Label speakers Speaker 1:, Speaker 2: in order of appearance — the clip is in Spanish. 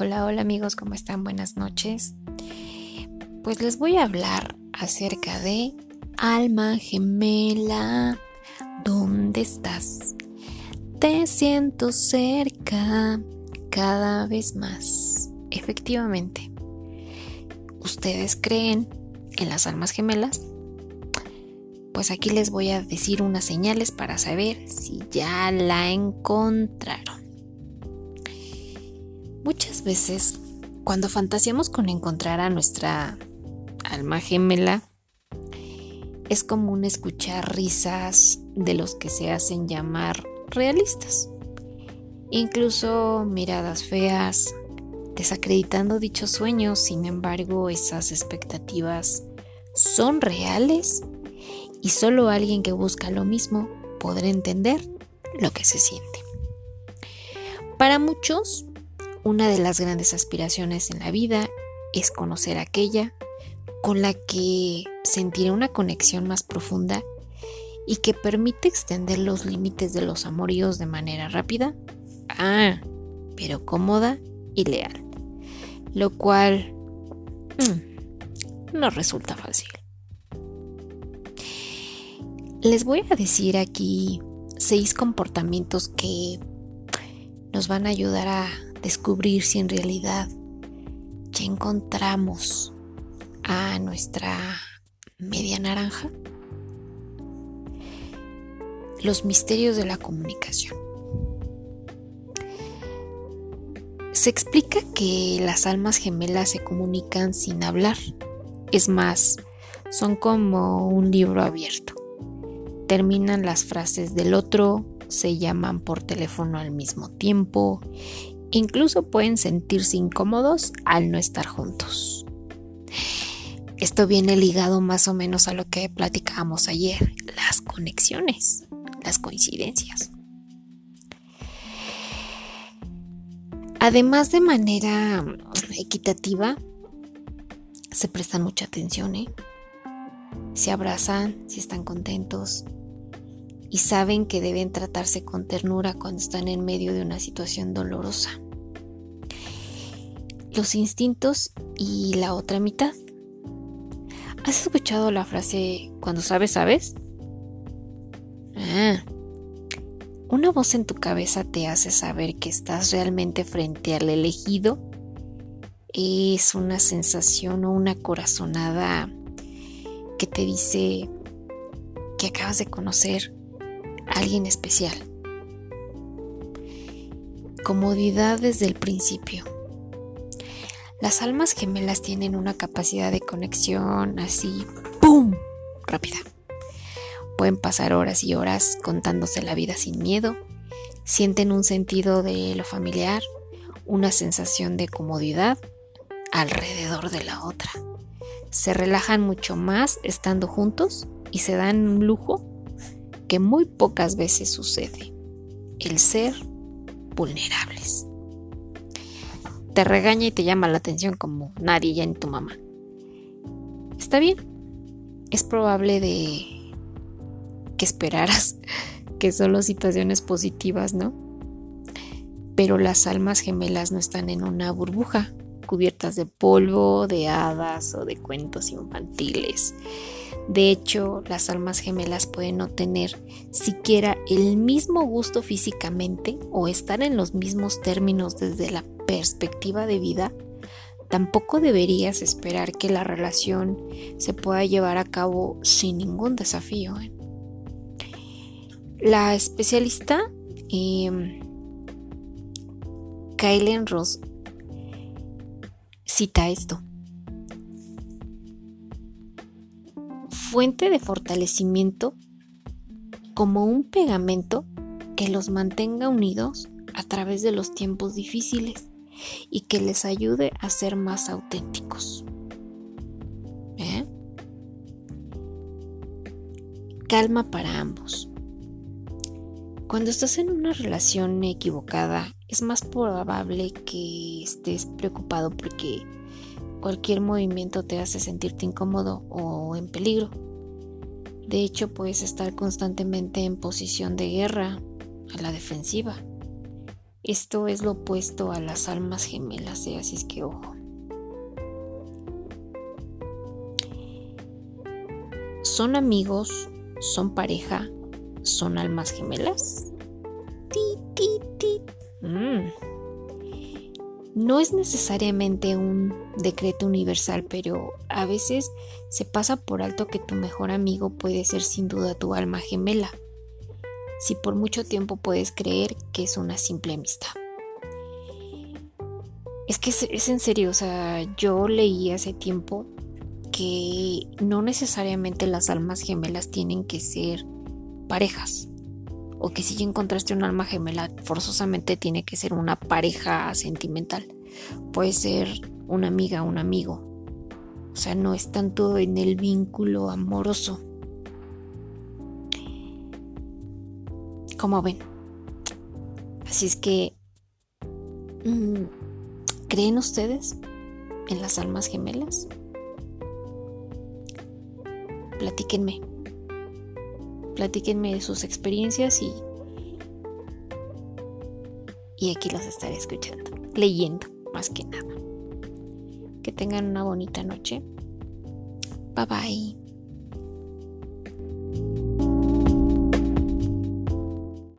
Speaker 1: Hola, hola amigos, ¿cómo están? Buenas noches. Pues les voy a hablar acerca de alma gemela. ¿Dónde estás? Te siento cerca cada vez más. Efectivamente, ¿ustedes creen en las almas gemelas? Pues aquí les voy a decir unas señales para saber si ya la encontraron. Muchas veces, cuando fantaseamos con encontrar a nuestra alma gemela, es común escuchar risas de los que se hacen llamar realistas. Incluso miradas feas, desacreditando dichos sueños, sin embargo esas expectativas son reales y solo alguien que busca lo mismo podrá entender lo que se siente. Para muchos, una de las grandes aspiraciones en la vida es conocer aquella con la que sentir una conexión más profunda y que permite extender los límites de los amoríos de manera rápida, ah, pero cómoda y leal, lo cual mm, no resulta fácil. Les voy a decir aquí seis comportamientos que nos van a ayudar a descubrir si en realidad ya encontramos a nuestra media naranja. Los misterios de la comunicación. Se explica que las almas gemelas se comunican sin hablar. Es más, son como un libro abierto terminan las frases del otro, se llaman por teléfono al mismo tiempo, incluso pueden sentirse incómodos al no estar juntos. Esto viene ligado más o menos a lo que platicábamos ayer, las conexiones, las coincidencias. Además de manera equitativa, se prestan mucha atención, ¿eh? se abrazan, si están contentos, y saben que deben tratarse con ternura cuando están en medio de una situación dolorosa. Los instintos y la otra mitad. ¿Has escuchado la frase cuando sabes, sabes? Ah, una voz en tu cabeza te hace saber que estás realmente frente al elegido. Es una sensación o una corazonada que te dice que acabas de conocer alguien especial. Comodidad desde el principio. Las almas gemelas tienen una capacidad de conexión así, ¡pum!, rápida. Pueden pasar horas y horas contándose la vida sin miedo. Sienten un sentido de lo familiar, una sensación de comodidad alrededor de la otra. Se relajan mucho más estando juntos y se dan un lujo que muy pocas veces sucede, el ser vulnerables. Te regaña y te llama la atención como nadie, ya ni tu mamá. Está bien, es probable de que esperaras que solo situaciones positivas, ¿no? Pero las almas gemelas no están en una burbuja, cubiertas de polvo, de hadas o de cuentos infantiles. De hecho, las almas gemelas pueden no tener siquiera el mismo gusto físicamente o estar en los mismos términos desde la perspectiva de vida. Tampoco deberías esperar que la relación se pueda llevar a cabo sin ningún desafío. ¿eh? La especialista eh, Kylen Ross cita esto. fuente de fortalecimiento como un pegamento que los mantenga unidos a través de los tiempos difíciles y que les ayude a ser más auténticos. ¿Eh? Calma para ambos. Cuando estás en una relación equivocada, es más probable que estés preocupado porque Cualquier movimiento te hace sentirte incómodo o en peligro. De hecho, puedes estar constantemente en posición de guerra, a la defensiva. Esto es lo opuesto a las almas gemelas, ¿eh? así es que ojo. ¿Son amigos? ¿Son pareja? ¿Son almas gemelas? Mm. No es necesariamente un decreto universal, pero a veces se pasa por alto que tu mejor amigo puede ser sin duda tu alma gemela, si por mucho tiempo puedes creer que es una simple amistad. Es que es, en serio, o sea, yo leí hace tiempo que no necesariamente las almas gemelas tienen que ser parejas. O que si ya encontraste un alma gemela, forzosamente tiene que ser una pareja sentimental. Puede ser una amiga, un amigo. O sea, no es tanto en el vínculo amoroso. Como ven. Así es que... Mm, ¿Creen ustedes en las almas gemelas? Platíquenme. Platíquenme sus experiencias y, y aquí los estaré escuchando, leyendo más que nada. Que tengan una bonita noche. Bye bye.